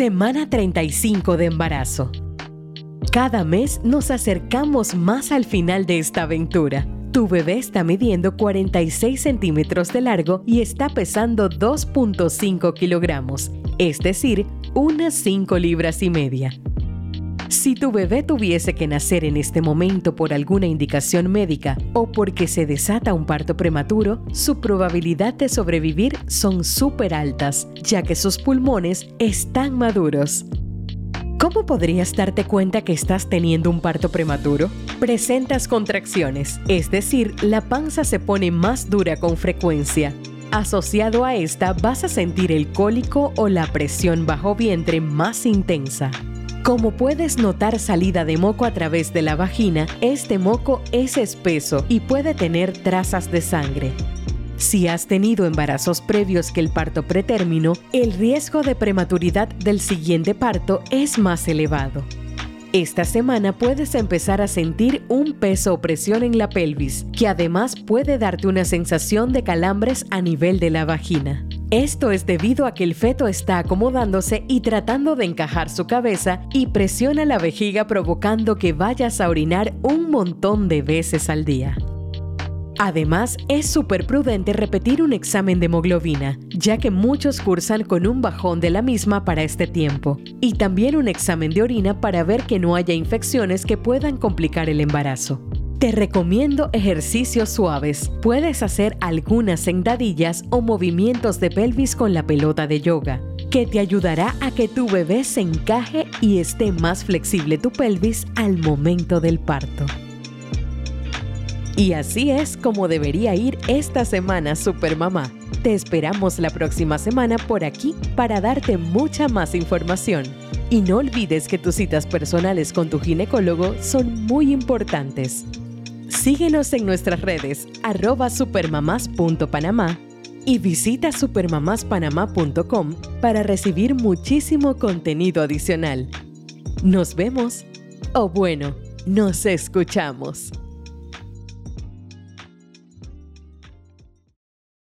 Semana 35 de embarazo. Cada mes nos acercamos más al final de esta aventura. Tu bebé está midiendo 46 centímetros de largo y está pesando 2.5 kilogramos, es decir, unas 5 libras y media. Si tu bebé tuviese que nacer en este momento por alguna indicación médica o porque se desata un parto prematuro, su probabilidad de sobrevivir son súper altas, ya que sus pulmones están maduros. ¿Cómo podrías darte cuenta que estás teniendo un parto prematuro? Presentas contracciones, es decir, la panza se pone más dura con frecuencia. Asociado a esta vas a sentir el cólico o la presión bajo vientre más intensa. Como puedes notar salida de moco a través de la vagina, este moco es espeso y puede tener trazas de sangre. Si has tenido embarazos previos que el parto pretérmino, el riesgo de prematuridad del siguiente parto es más elevado. Esta semana puedes empezar a sentir un peso o presión en la pelvis, que además puede darte una sensación de calambres a nivel de la vagina. Esto es debido a que el feto está acomodándose y tratando de encajar su cabeza y presiona la vejiga provocando que vayas a orinar un montón de veces al día. Además, es súper prudente repetir un examen de hemoglobina, ya que muchos cursan con un bajón de la misma para este tiempo, y también un examen de orina para ver que no haya infecciones que puedan complicar el embarazo. Te recomiendo ejercicios suaves. Puedes hacer algunas sentadillas o movimientos de pelvis con la pelota de yoga, que te ayudará a que tu bebé se encaje y esté más flexible tu pelvis al momento del parto. Y así es como debería ir esta semana Supermamá. Te esperamos la próxima semana por aquí para darte mucha más información. Y no olvides que tus citas personales con tu ginecólogo son muy importantes. Síguenos en nuestras redes arroba supermamás.panamá y visita supermamáspanamá.com para recibir muchísimo contenido adicional. Nos vemos o bueno, nos escuchamos.